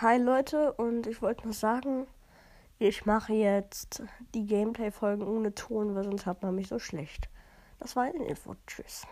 Hi Leute und ich wollte nur sagen, ich mache jetzt die Gameplay-Folgen ohne Ton, weil sonst hat man mich so schlecht. Das war eine Info. Tschüss.